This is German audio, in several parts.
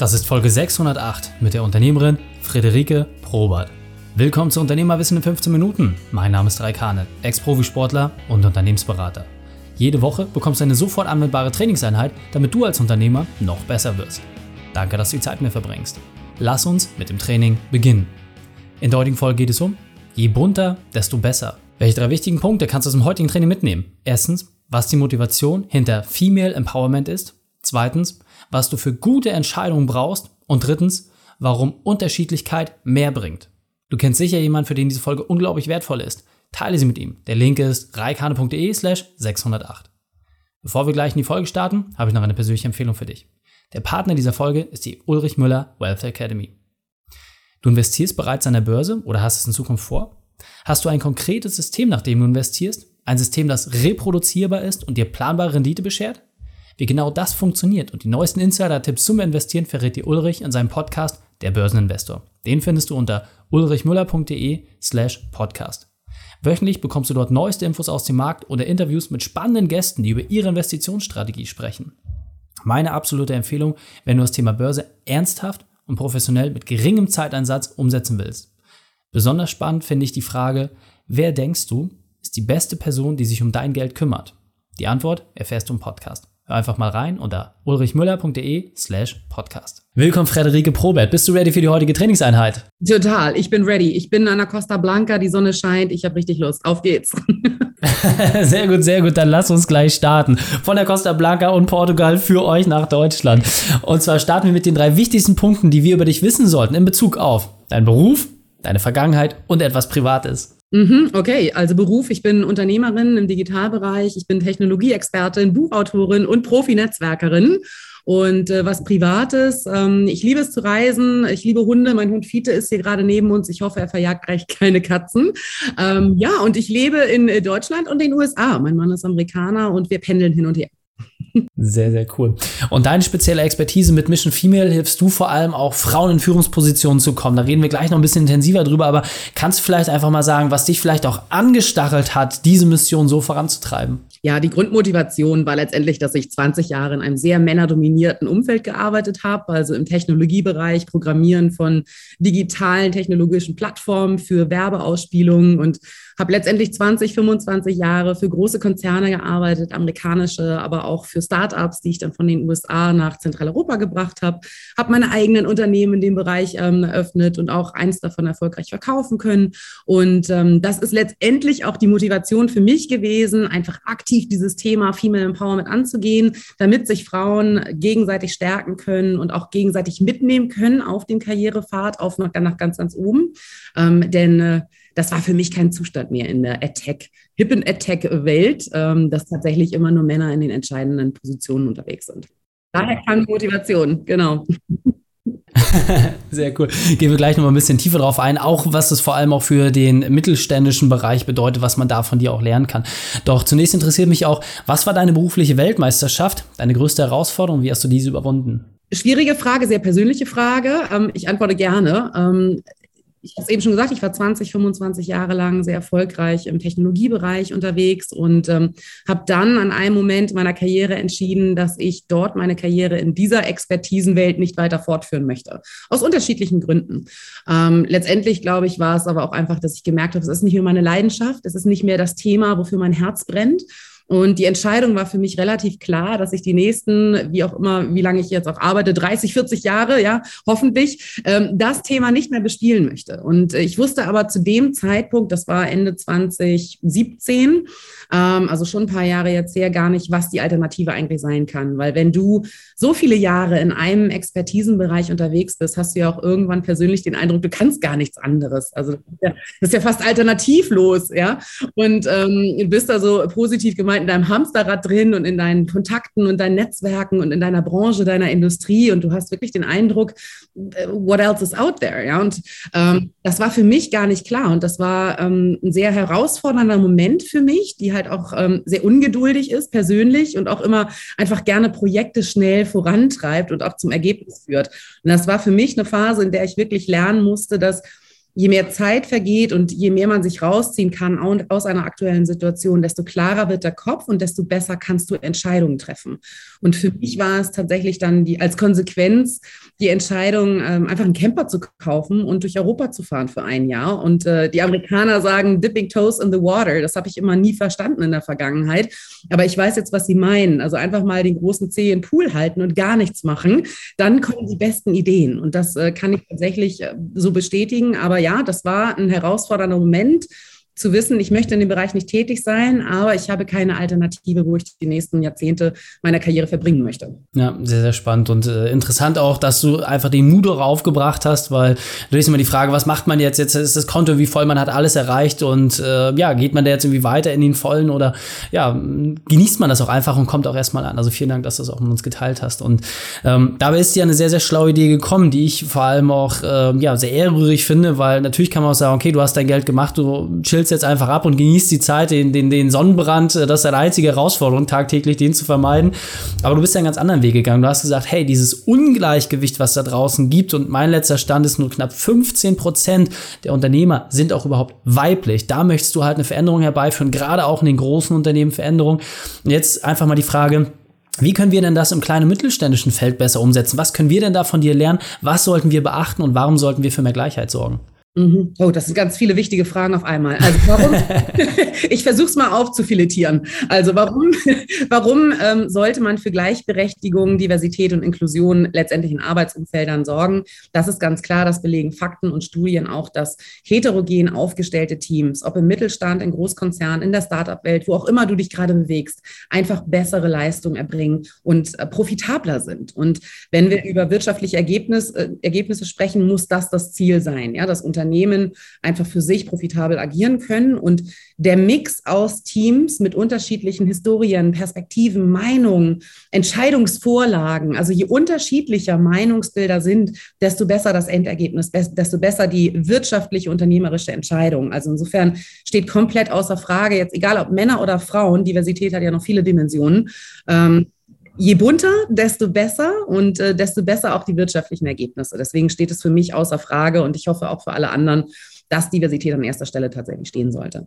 Das ist Folge 608 mit der Unternehmerin Friederike Probert. Willkommen zu Unternehmerwissen in 15 Minuten. Mein Name ist Raikane, Ex-Profisportler und Unternehmensberater. Jede Woche bekommst du eine sofort anwendbare Trainingseinheit, damit du als Unternehmer noch besser wirst. Danke, dass du die Zeit mit mir verbringst. Lass uns mit dem Training beginnen. In der heutigen Folge geht es um, je bunter, desto besser. Welche drei wichtigen Punkte kannst du aus dem heutigen Training mitnehmen? Erstens, was die Motivation hinter Female Empowerment ist. Zweitens, was du für gute Entscheidungen brauchst. Und drittens, warum Unterschiedlichkeit mehr bringt. Du kennst sicher jemanden, für den diese Folge unglaublich wertvoll ist. Teile sie mit ihm. Der Link ist reikane.de slash 608. Bevor wir gleich in die Folge starten, habe ich noch eine persönliche Empfehlung für dich. Der Partner dieser Folge ist die Ulrich Müller Wealth Academy. Du investierst bereits an der Börse oder hast es in Zukunft vor? Hast du ein konkretes System, nach dem du investierst? Ein System, das reproduzierbar ist und dir planbare Rendite beschert? Wie genau das funktioniert und die neuesten Insider-Tipps zum Investieren verrät dir Ulrich in seinem Podcast Der Börseninvestor. Den findest du unter ulrichmüller.de slash podcast. Wöchentlich bekommst du dort neueste Infos aus dem Markt oder Interviews mit spannenden Gästen, die über ihre Investitionsstrategie sprechen. Meine absolute Empfehlung, wenn du das Thema Börse ernsthaft und professionell mit geringem Zeiteinsatz umsetzen willst. Besonders spannend finde ich die Frage, wer denkst du, ist die beste Person, die sich um dein Geld kümmert? Die Antwort erfährst du im Podcast. Hör einfach mal rein unter ulrichmüller.de slash podcast. Willkommen Frederike Probert. Bist du ready für die heutige Trainingseinheit? Total, ich bin ready. Ich bin an der Costa Blanca, die Sonne scheint, ich habe richtig Lust. Auf geht's. sehr gut, sehr gut. Dann lass uns gleich starten. Von der Costa Blanca und Portugal für euch nach Deutschland. Und zwar starten wir mit den drei wichtigsten Punkten, die wir über dich wissen sollten in Bezug auf deinen Beruf, deine Vergangenheit und etwas Privates. Mhm, okay, also Beruf, ich bin Unternehmerin im Digitalbereich, ich bin Technologieexpertin, Buchautorin und Profi-Netzwerkerin. Und äh, was Privates, ähm, ich liebe es zu reisen, ich liebe Hunde, mein Hund Fiete ist hier gerade neben uns, ich hoffe, er verjagt gleich keine Katzen. Ähm, ja, und ich lebe in äh, Deutschland und den USA. Mein Mann ist Amerikaner und wir pendeln hin und her. Sehr, sehr cool. Und deine spezielle Expertise mit Mission Female hilfst du vor allem auch Frauen in Führungspositionen zu kommen. Da reden wir gleich noch ein bisschen intensiver drüber, aber kannst du vielleicht einfach mal sagen, was dich vielleicht auch angestachelt hat, diese Mission so voranzutreiben? Ja, die Grundmotivation war letztendlich, dass ich 20 Jahre in einem sehr männerdominierten Umfeld gearbeitet habe, also im Technologiebereich, Programmieren von digitalen technologischen Plattformen für Werbeausspielungen und habe letztendlich 20, 25 Jahre für große Konzerne gearbeitet, amerikanische, aber auch für Startups, die ich dann von den USA nach Zentraleuropa gebracht habe, habe meine eigenen Unternehmen in dem Bereich ähm, eröffnet und auch eins davon erfolgreich verkaufen können. Und ähm, das ist letztendlich auch die Motivation für mich gewesen, einfach aktiv dieses Thema Female Empowerment anzugehen, damit sich Frauen gegenseitig stärken können und auch gegenseitig mitnehmen können auf dem Karrierepfad, auf noch, nach ganz, ganz oben. Ähm, denn äh, das war für mich kein Zustand mehr in der Attack, Hippen Attack-Welt, ähm, dass tatsächlich immer nur Männer in den entscheidenden Positionen unterwegs sind. Daher kam die Motivation, genau. Sehr cool. Gehen wir gleich noch mal ein bisschen tiefer drauf ein, auch was es vor allem auch für den mittelständischen Bereich bedeutet, was man da von dir auch lernen kann. Doch zunächst interessiert mich auch, was war deine berufliche Weltmeisterschaft, deine größte Herausforderung, wie hast du diese überwunden? Schwierige Frage, sehr persönliche Frage. Ähm, ich antworte gerne. Ich habe es eben schon gesagt, ich war 20, 25 Jahre lang sehr erfolgreich im Technologiebereich unterwegs und ähm, habe dann an einem Moment meiner Karriere entschieden, dass ich dort meine Karriere in dieser Expertisenwelt nicht weiter fortführen möchte. Aus unterschiedlichen Gründen. Ähm, letztendlich, glaube ich, war es aber auch einfach, dass ich gemerkt habe, es ist nicht mehr meine Leidenschaft, es ist nicht mehr das Thema, wofür mein Herz brennt. Und die Entscheidung war für mich relativ klar, dass ich die nächsten, wie auch immer, wie lange ich jetzt auch arbeite, 30, 40 Jahre, ja, hoffentlich, ähm, das Thema nicht mehr bespielen möchte. Und äh, ich wusste aber zu dem Zeitpunkt, das war Ende 2017, ähm, also schon ein paar Jahre jetzt her, gar nicht, was die Alternative eigentlich sein kann. Weil wenn du so viele Jahre in einem Expertisenbereich unterwegs bist, hast du ja auch irgendwann persönlich den Eindruck, du kannst gar nichts anderes. Also das ist ja fast alternativlos, ja. Und ähm, bist da so positiv gemeint, in deinem Hamsterrad drin und in deinen Kontakten und deinen Netzwerken und in deiner Branche, deiner Industrie und du hast wirklich den Eindruck, äh, what else is out there? Ja, und ähm, das war für mich gar nicht klar und das war ähm, ein sehr herausfordernder Moment für mich, die halt auch ähm, sehr ungeduldig ist persönlich und auch immer einfach gerne Projekte schnell vorantreibt und auch zum Ergebnis führt. Und das war für mich eine Phase, in der ich wirklich lernen musste, dass je mehr Zeit vergeht und je mehr man sich rausziehen kann aus einer aktuellen Situation, desto klarer wird der Kopf und desto besser kannst du Entscheidungen treffen. Und für mich war es tatsächlich dann die, als Konsequenz die Entscheidung, ähm, einfach einen Camper zu kaufen und durch Europa zu fahren für ein Jahr. Und äh, die Amerikaner sagen dipping toes in the water. Das habe ich immer nie verstanden in der Vergangenheit. Aber ich weiß jetzt, was sie meinen. Also einfach mal den großen Zeh in den Pool halten und gar nichts machen. Dann kommen die besten Ideen. Und das äh, kann ich tatsächlich äh, so bestätigen. Aber ja, das war ein herausfordernder Moment zu wissen, ich möchte in dem Bereich nicht tätig sein, aber ich habe keine Alternative, wo ich die nächsten Jahrzehnte meiner Karriere verbringen möchte. Ja, sehr, sehr spannend und äh, interessant auch, dass du einfach den Mut auch aufgebracht hast, weil da ist immer die Frage, was macht man jetzt? Jetzt ist das Konto wie voll, man hat alles erreicht und äh, ja, geht man da jetzt irgendwie weiter in den Vollen oder ja, genießt man das auch einfach und kommt auch erstmal an. Also vielen Dank, dass du das auch mit uns geteilt hast. Und ähm, dabei ist dir eine sehr, sehr schlaue Idee gekommen, die ich vor allem auch äh, ja, sehr ehrrührig finde, weil natürlich kann man auch sagen, okay, du hast dein Geld gemacht, du chillst jetzt einfach ab und genießt die Zeit, den, den, den Sonnenbrand. Das ist deine einzige Herausforderung, tagtäglich den zu vermeiden. Aber du bist ja einen ganz anderen Weg gegangen. Du hast gesagt, hey, dieses Ungleichgewicht, was da draußen gibt, und mein letzter Stand ist nur knapp 15 Prozent der Unternehmer sind auch überhaupt weiblich. Da möchtest du halt eine Veränderung herbeiführen, gerade auch in den großen Unternehmen Veränderung. Und jetzt einfach mal die Frage, wie können wir denn das im kleinen und mittelständischen Feld besser umsetzen? Was können wir denn da von dir lernen? Was sollten wir beachten und warum sollten wir für mehr Gleichheit sorgen? Mhm. Oh, das sind ganz viele wichtige Fragen auf einmal. Also warum? ich versuche es mal aufzufiletieren. Also warum, warum ähm, sollte man für Gleichberechtigung, Diversität und Inklusion letztendlich in Arbeitsumfeldern sorgen? Das ist ganz klar, das belegen Fakten und Studien auch, dass heterogen aufgestellte Teams, ob im Mittelstand, in Großkonzernen, in der Startup-Welt, wo auch immer du dich gerade bewegst, einfach bessere Leistungen erbringen und äh, profitabler sind. Und wenn wir über wirtschaftliche Ergebnis, äh, Ergebnisse sprechen, muss das das Ziel sein, ja, das Unternehmen Unternehmen einfach für sich profitabel agieren können. Und der Mix aus Teams mit unterschiedlichen Historien, Perspektiven, Meinungen, Entscheidungsvorlagen, also je unterschiedlicher Meinungsbilder sind, desto besser das Endergebnis, desto besser die wirtschaftliche, unternehmerische Entscheidung. Also insofern steht komplett außer Frage, jetzt egal ob Männer oder Frauen, Diversität hat ja noch viele Dimensionen. Ähm, je bunter, desto besser und äh, desto besser auch die wirtschaftlichen Ergebnisse. Deswegen steht es für mich außer Frage und ich hoffe auch für alle anderen, dass Diversität an erster Stelle tatsächlich stehen sollte.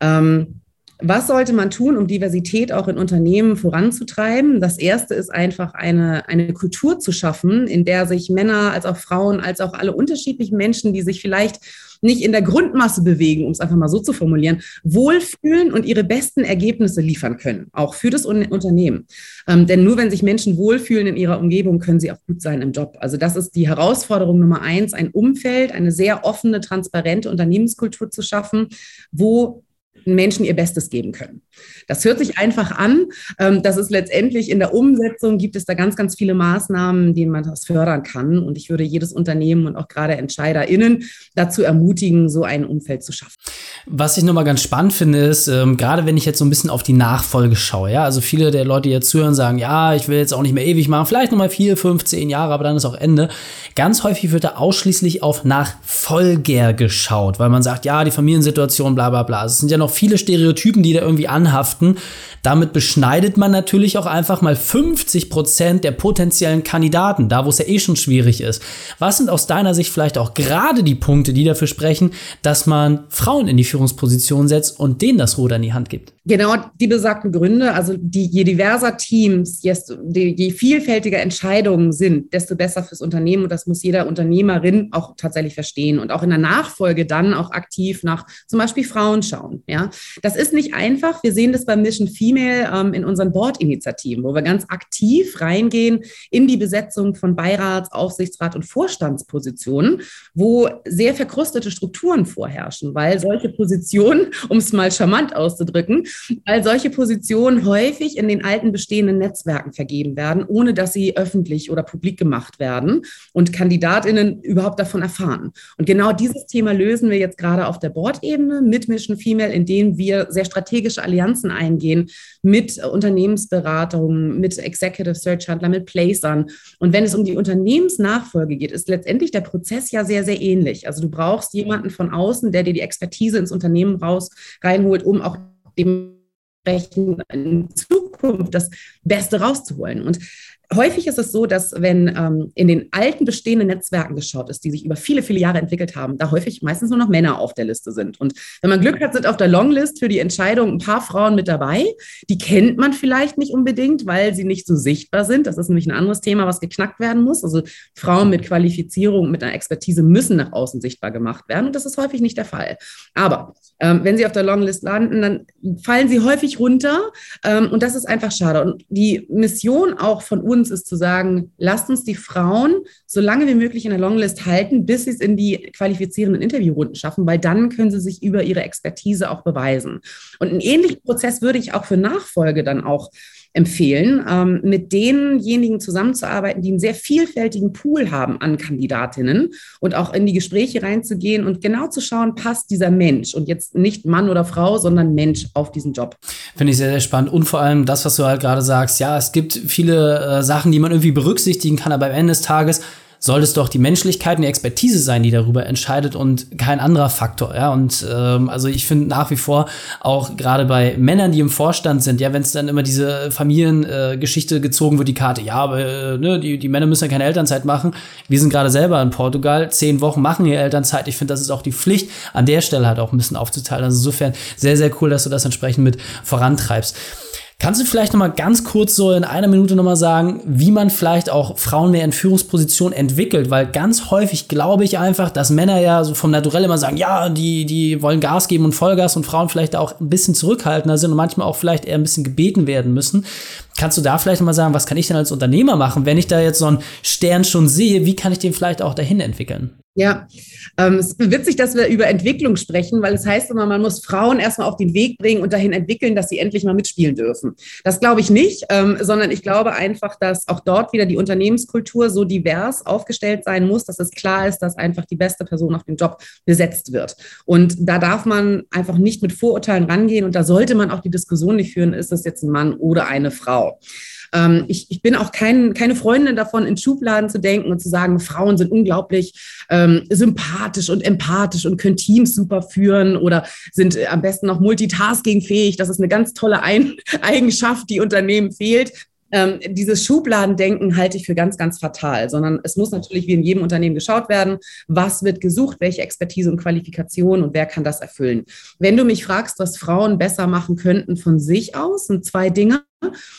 Ähm, was sollte man tun, um Diversität auch in Unternehmen voranzutreiben? Das erste ist einfach eine, eine Kultur zu schaffen, in der sich Männer als auch Frauen, als auch alle unterschiedlichen Menschen, die sich vielleicht nicht in der Grundmasse bewegen, um es einfach mal so zu formulieren, wohlfühlen und ihre besten Ergebnisse liefern können, auch für das Unternehmen. Ähm, denn nur wenn sich Menschen wohlfühlen in ihrer Umgebung, können sie auch gut sein im Job. Also das ist die Herausforderung Nummer eins, ein Umfeld, eine sehr offene, transparente Unternehmenskultur zu schaffen, wo Menschen ihr Bestes geben können. Das hört sich einfach an. Ähm, das ist letztendlich in der Umsetzung gibt es da ganz, ganz viele Maßnahmen, denen man das fördern kann. Und ich würde jedes Unternehmen und auch gerade EntscheiderInnen dazu ermutigen, so ein Umfeld zu schaffen. Was ich nochmal ganz spannend finde, ist, ähm, gerade wenn ich jetzt so ein bisschen auf die Nachfolge schaue, ja, also viele der Leute, die jetzt zuhören, sagen, ja, ich will jetzt auch nicht mehr ewig machen, vielleicht nochmal vier, fünf, zehn Jahre, aber dann ist auch Ende. Ganz häufig wird da ausschließlich auf Nachfolger geschaut, weil man sagt, ja, die Familiensituation, bla bla bla. Es sind ja noch viele Stereotypen, die da irgendwie anhaften. Damit beschneidet man natürlich auch einfach mal 50 Prozent der potenziellen Kandidaten, da wo es ja eh schon schwierig ist. Was sind aus deiner Sicht vielleicht auch gerade die Punkte, die dafür sprechen, dass man Frauen in die Führungsposition setzt und denen das Ruder in die Hand gibt? Genau die besagten Gründe, also die, je diverser Teams, je, je vielfältiger Entscheidungen sind, desto besser fürs Unternehmen und das muss jeder Unternehmerin auch tatsächlich verstehen und auch in der Nachfolge dann auch aktiv nach zum Beispiel Frauen schauen. Ja, das ist nicht einfach. Wir sehen das bei Mission Female ähm, in unseren Board-Initiativen, wo wir ganz aktiv reingehen in die Besetzung von Beirats, Aufsichtsrat und Vorstandspositionen, wo sehr verkrustete Strukturen vorherrschen, weil solche Positionen, um es mal charmant auszudrücken, weil solche Positionen häufig in den alten bestehenden Netzwerken vergeben werden, ohne dass sie öffentlich oder publik gemacht werden und Kandidatinnen überhaupt davon erfahren. Und genau dieses Thema lösen wir jetzt gerade auf der Board-Ebene mit Mission Female, indem wir sehr strategische Allianzen eingehen mit Unternehmensberatungen, mit Executive Search Handler, mit Placern. Und wenn es um die Unternehmensnachfolge geht, ist letztendlich der Prozess ja sehr, sehr ähnlich. Also du brauchst jemanden von außen, der dir die Expertise ins Unternehmen raus reinholt, um auch dementsprechend in Zukunft das Beste rauszuholen. Und häufig ist es so, dass wenn ähm, in den alten bestehenden Netzwerken geschaut ist, die sich über viele, viele Jahre entwickelt haben, da häufig meistens nur noch Männer auf der Liste sind. Und wenn man Glück hat, sind auf der Longlist für die Entscheidung ein paar Frauen mit dabei. Die kennt man vielleicht nicht unbedingt, weil sie nicht so sichtbar sind. Das ist nämlich ein anderes Thema, was geknackt werden muss. Also Frauen mit Qualifizierung, mit einer Expertise müssen nach außen sichtbar gemacht werden. Und das ist häufig nicht der Fall. Aber ähm, wenn sie auf der Longlist landen, dann fallen sie häufig runter. Ähm, und das ist einfach schade. Und die Mission auch von uns ist zu sagen, lasst uns die Frauen so lange wie möglich in der Longlist halten, bis sie es in die qualifizierenden Interviewrunden schaffen, weil dann können sie sich über ihre Expertise auch beweisen. Und einen ähnlichen Prozess würde ich auch für Nachfolge dann auch empfehlen, ähm, mit denjenigen zusammenzuarbeiten, die einen sehr vielfältigen Pool haben an Kandidatinnen und auch in die Gespräche reinzugehen und genau zu schauen, passt dieser Mensch und jetzt nicht Mann oder Frau, sondern Mensch auf diesen Job. Finde ich sehr, sehr spannend und vor allem das, was du halt gerade sagst, ja, es gibt viele äh, Sachen, die man irgendwie berücksichtigen kann, aber am Ende des Tages soll es doch die Menschlichkeit und die Expertise sein, die darüber entscheidet und kein anderer Faktor. Ja, und ähm, also ich finde nach wie vor auch gerade bei Männern, die im Vorstand sind, ja, wenn es dann immer diese Familiengeschichte äh, gezogen wird, die Karte, ja, aber äh, ne, die, die Männer müssen ja keine Elternzeit machen. Wir sind gerade selber in Portugal, zehn Wochen machen hier Elternzeit. Ich finde, das ist auch die Pflicht, an der Stelle halt auch ein bisschen aufzuteilen. Also insofern sehr, sehr cool, dass du das entsprechend mit vorantreibst. Kannst du vielleicht noch mal ganz kurz so in einer Minute noch mal sagen, wie man vielleicht auch Frauen mehr in Führungspositionen entwickelt? Weil ganz häufig glaube ich einfach, dass Männer ja so vom Naturell immer sagen, ja, die, die wollen Gas geben und Vollgas und Frauen vielleicht auch ein bisschen zurückhaltender sind und manchmal auch vielleicht eher ein bisschen gebeten werden müssen. Kannst du da vielleicht mal sagen, was kann ich denn als Unternehmer machen, wenn ich da jetzt so einen Stern schon sehe? Wie kann ich den vielleicht auch dahin entwickeln? Ja, ähm, es ist witzig, dass wir über Entwicklung sprechen, weil es heißt immer, man muss Frauen erstmal auf den Weg bringen und dahin entwickeln, dass sie endlich mal mitspielen dürfen. Das glaube ich nicht, ähm, sondern ich glaube einfach, dass auch dort wieder die Unternehmenskultur so divers aufgestellt sein muss, dass es klar ist, dass einfach die beste Person auf den Job besetzt wird. Und da darf man einfach nicht mit Vorurteilen rangehen und da sollte man auch die Diskussion nicht führen, ist das jetzt ein Mann oder eine Frau. Ähm, ich, ich bin auch kein, keine Freundin davon, in Schubladen zu denken und zu sagen, Frauen sind unglaublich ähm, sympathisch und empathisch und können Teams super führen oder sind äh, am besten noch multitaskingfähig. Das ist eine ganz tolle Ein Eigenschaft, die Unternehmen fehlt. Ähm, dieses Schubladendenken halte ich für ganz, ganz fatal, sondern es muss natürlich wie in jedem Unternehmen geschaut werden, was wird gesucht, welche Expertise und Qualifikation und wer kann das erfüllen. Wenn du mich fragst, was Frauen besser machen könnten von sich aus, sind zwei Dinge.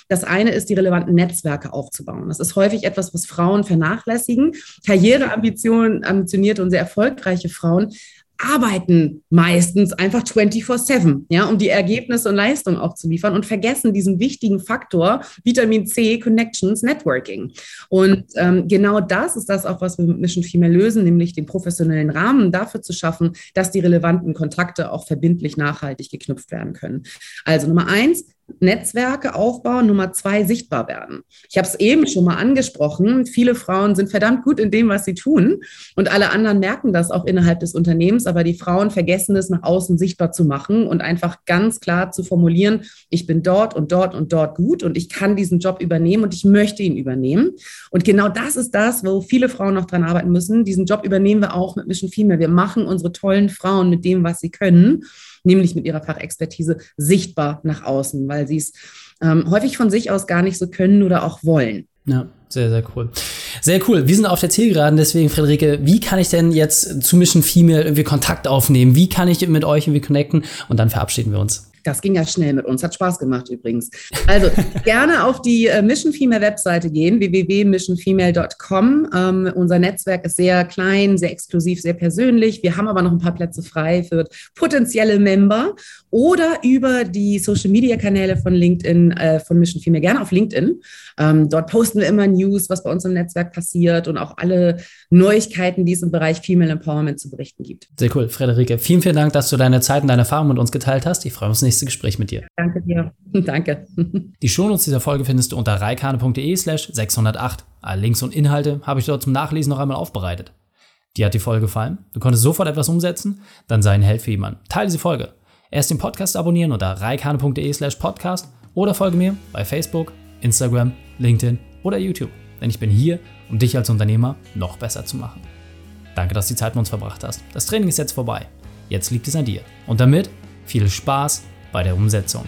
Das eine ist, die relevanten Netzwerke aufzubauen. Das ist häufig etwas, was Frauen vernachlässigen. Karriereambitionen, ambitionierte und sehr erfolgreiche Frauen arbeiten meistens einfach 24-7, ja, um die Ergebnisse und Leistung auch zu liefern und vergessen diesen wichtigen Faktor Vitamin C, Connections, Networking. Und ähm, genau das ist das auch, was wir mit Mission Female lösen, nämlich den professionellen Rahmen dafür zu schaffen, dass die relevanten Kontakte auch verbindlich nachhaltig geknüpft werden können. Also Nummer eins, Netzwerke aufbauen, Nummer zwei sichtbar werden. Ich habe es eben schon mal angesprochen. Viele Frauen sind verdammt gut in dem, was sie tun und alle anderen merken das auch innerhalb des Unternehmens, aber die Frauen vergessen es nach außen sichtbar zu machen und einfach ganz klar zu formulieren, ich bin dort und dort und dort gut und ich kann diesen Job übernehmen und ich möchte ihn übernehmen. Und genau das ist das, wo viele Frauen noch dran arbeiten müssen. Diesen Job übernehmen wir auch mit Mission Female. Wir machen unsere tollen Frauen mit dem, was sie können nämlich mit ihrer Fachexpertise sichtbar nach außen, weil sie es ähm, häufig von sich aus gar nicht so können oder auch wollen. Ja, sehr, sehr cool. Sehr cool. Wir sind auf der Zielgeraden, deswegen, Friederike, wie kann ich denn jetzt zu Mission Female irgendwie Kontakt aufnehmen? Wie kann ich mit euch irgendwie connecten? Und dann verabschieden wir uns. Das ging ja schnell mit uns, hat Spaß gemacht übrigens. Also gerne auf die äh, Mission Female Webseite gehen, www.missionfemale.com. Ähm, unser Netzwerk ist sehr klein, sehr exklusiv, sehr persönlich. Wir haben aber noch ein paar Plätze frei für potenzielle Member oder über die Social Media Kanäle von LinkedIn, äh, von Mission Female, gerne auf LinkedIn. Ähm, dort posten wir immer News, was bei uns im Netzwerk passiert und auch alle Neuigkeiten, die es im Bereich Female Empowerment zu berichten gibt. Sehr cool, Frederike. Vielen, vielen Dank, dass du deine Zeit und deine Erfahrungen mit uns geteilt hast. Ich freue mich nächste Gespräch mit dir. Danke dir. Danke. Die Shownotes dieser Folge findest du unter reikane.de slash 608. Alle Links und Inhalte habe ich dort zum Nachlesen noch einmal aufbereitet. Dir hat die Folge gefallen? Du konntest sofort etwas umsetzen? Dann sei ein Held für jemanden. Teile diese Folge. Erst den Podcast abonnieren unter reikane.de slash podcast oder folge mir bei Facebook, Instagram, LinkedIn oder YouTube. Denn ich bin hier, um dich als Unternehmer noch besser zu machen. Danke, dass du die Zeit mit uns verbracht hast. Das Training ist jetzt vorbei. Jetzt liegt es an dir. Und damit viel Spaß bei der Umsetzung.